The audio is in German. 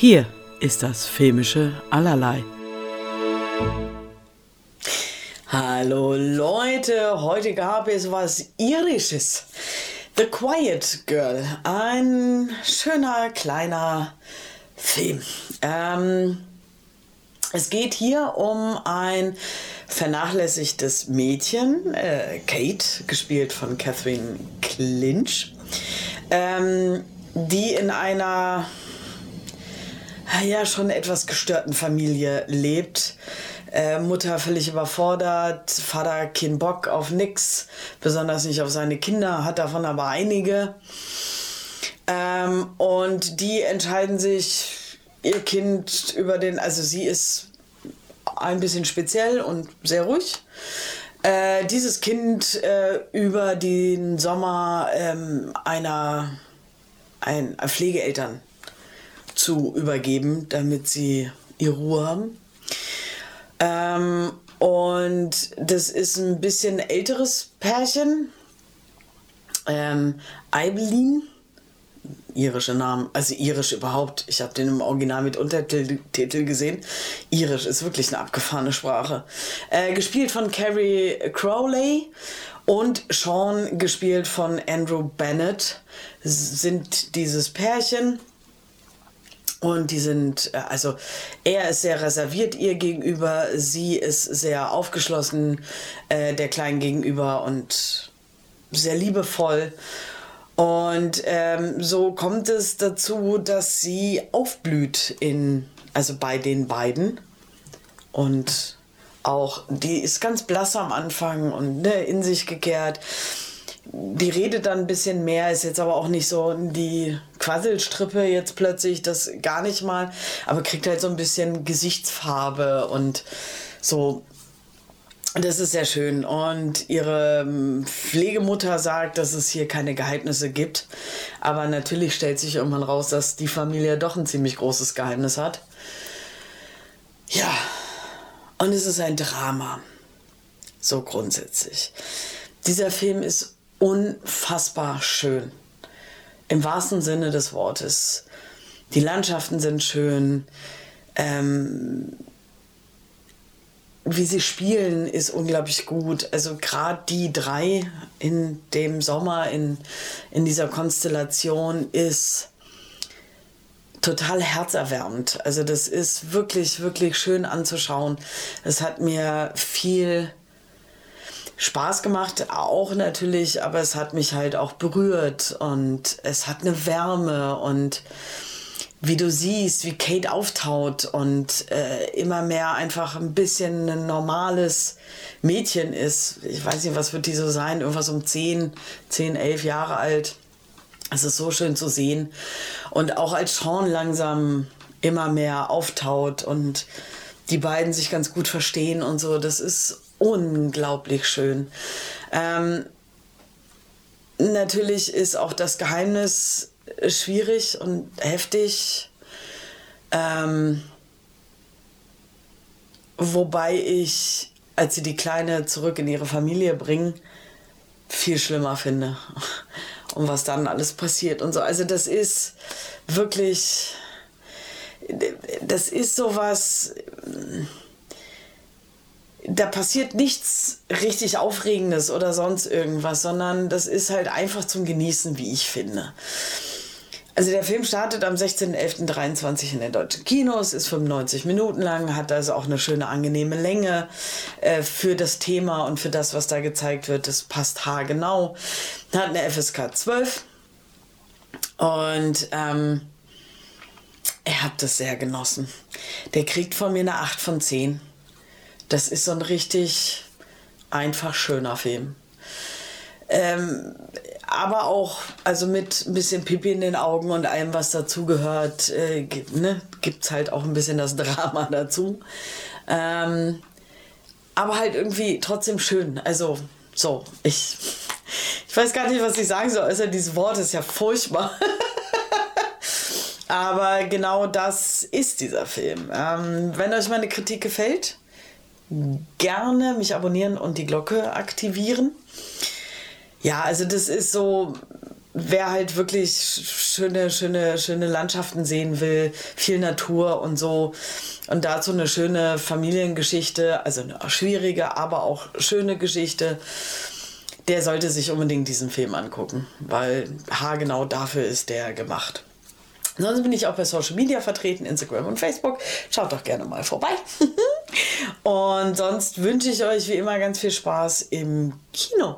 Hier ist das filmische Allerlei. Hallo Leute, heute gab es was Irisches. The Quiet Girl, ein schöner kleiner Film. Ähm, es geht hier um ein vernachlässigtes Mädchen, äh, Kate, gespielt von Catherine Clinch, ähm, die in einer ja schon etwas gestörten Familie lebt. Äh, Mutter völlig überfordert, Vater kein Bock auf nix, besonders nicht auf seine Kinder, hat davon aber einige. Ähm, und die entscheiden sich, ihr Kind über den, also sie ist ein bisschen speziell und sehr ruhig. Äh, dieses Kind äh, über den Sommer ähm, einer ein, Pflegeeltern zu übergeben, damit sie ihre Ruhe haben. Ähm, und das ist ein bisschen älteres Pärchen. Ähm, Eibelin, irische Namen, also irisch überhaupt. Ich habe den im Original mit Untertitel gesehen. Irisch ist wirklich eine abgefahrene Sprache. Äh, gespielt von Carrie Crowley und Sean, gespielt von Andrew Bennett, sind dieses Pärchen. Und die sind, äh, also er ist sehr reserviert ihr gegenüber, sie ist sehr aufgeschlossen äh, der Kleinen gegenüber und sehr liebevoll. Und ähm, so kommt es dazu, dass sie aufblüht in, also bei den beiden. Und auch, die ist ganz blass am Anfang und ne, in sich gekehrt die redet dann ein bisschen mehr, ist jetzt aber auch nicht so die Quasselstrippe jetzt plötzlich, das gar nicht mal, aber kriegt halt so ein bisschen Gesichtsfarbe und so. Das ist sehr schön. Und ihre ähm, Pflegemutter sagt, dass es hier keine Geheimnisse gibt. Aber natürlich stellt sich irgendwann raus, dass die Familie doch ein ziemlich großes Geheimnis hat. Ja, und es ist ein Drama. So grundsätzlich. Dieser Film ist unfassbar schön. Im wahrsten Sinne des Wortes. Die Landschaften sind schön. Ähm, wie sie spielen, ist unglaublich gut. Also gerade die drei in dem Sommer, in, in dieser Konstellation, ist total herzerwärmend. Also das ist wirklich, wirklich schön anzuschauen. Es hat mir viel Spaß gemacht, auch natürlich, aber es hat mich halt auch berührt und es hat eine Wärme und wie du siehst, wie Kate auftaut und äh, immer mehr einfach ein bisschen ein normales Mädchen ist. Ich weiß nicht, was wird die so sein? Irgendwas um 10, 10, 11 Jahre alt. Es ist so schön zu sehen. Und auch als Sean langsam immer mehr auftaut und die beiden sich ganz gut verstehen und so, das ist unglaublich schön. Ähm, natürlich ist auch das Geheimnis schwierig und heftig. Ähm, wobei ich, als sie die Kleine zurück in ihre Familie bringen, viel schlimmer finde. Und was dann alles passiert und so. Also das ist wirklich, das ist sowas da passiert nichts richtig Aufregendes oder sonst irgendwas, sondern das ist halt einfach zum Genießen, wie ich finde. Also der Film startet am 16.11.23 in den deutschen Kinos, ist 95 Minuten lang, hat also auch eine schöne, angenehme Länge äh, für das Thema und für das, was da gezeigt wird. Das passt haargenau. Hat eine FSK 12 und ähm, er hat das sehr genossen. Der kriegt von mir eine 8 von 10 das ist so ein richtig einfach schöner Film. Ähm, aber auch, also mit ein bisschen Pipi in den Augen und allem, was dazugehört, äh, ne, gibt es halt auch ein bisschen das Drama dazu. Ähm, aber halt irgendwie trotzdem schön. Also, so, ich, ich weiß gar nicht, was ich sagen soll. Also, dieses Wort ist ja furchtbar. aber genau das ist dieser Film. Ähm, wenn euch meine Kritik gefällt, gerne mich abonnieren und die Glocke aktivieren. Ja, also das ist so wer halt wirklich schöne, schöne, schöne Landschaften sehen will, viel Natur und so. Und dazu eine schöne Familiengeschichte, also eine schwierige, aber auch schöne Geschichte. Der sollte sich unbedingt diesen Film angucken, weil haargenau dafür ist der gemacht. Sonst bin ich auch bei Social Media vertreten, Instagram und Facebook. Schaut doch gerne mal vorbei. und sonst wünsche ich euch wie immer ganz viel Spaß im Kino.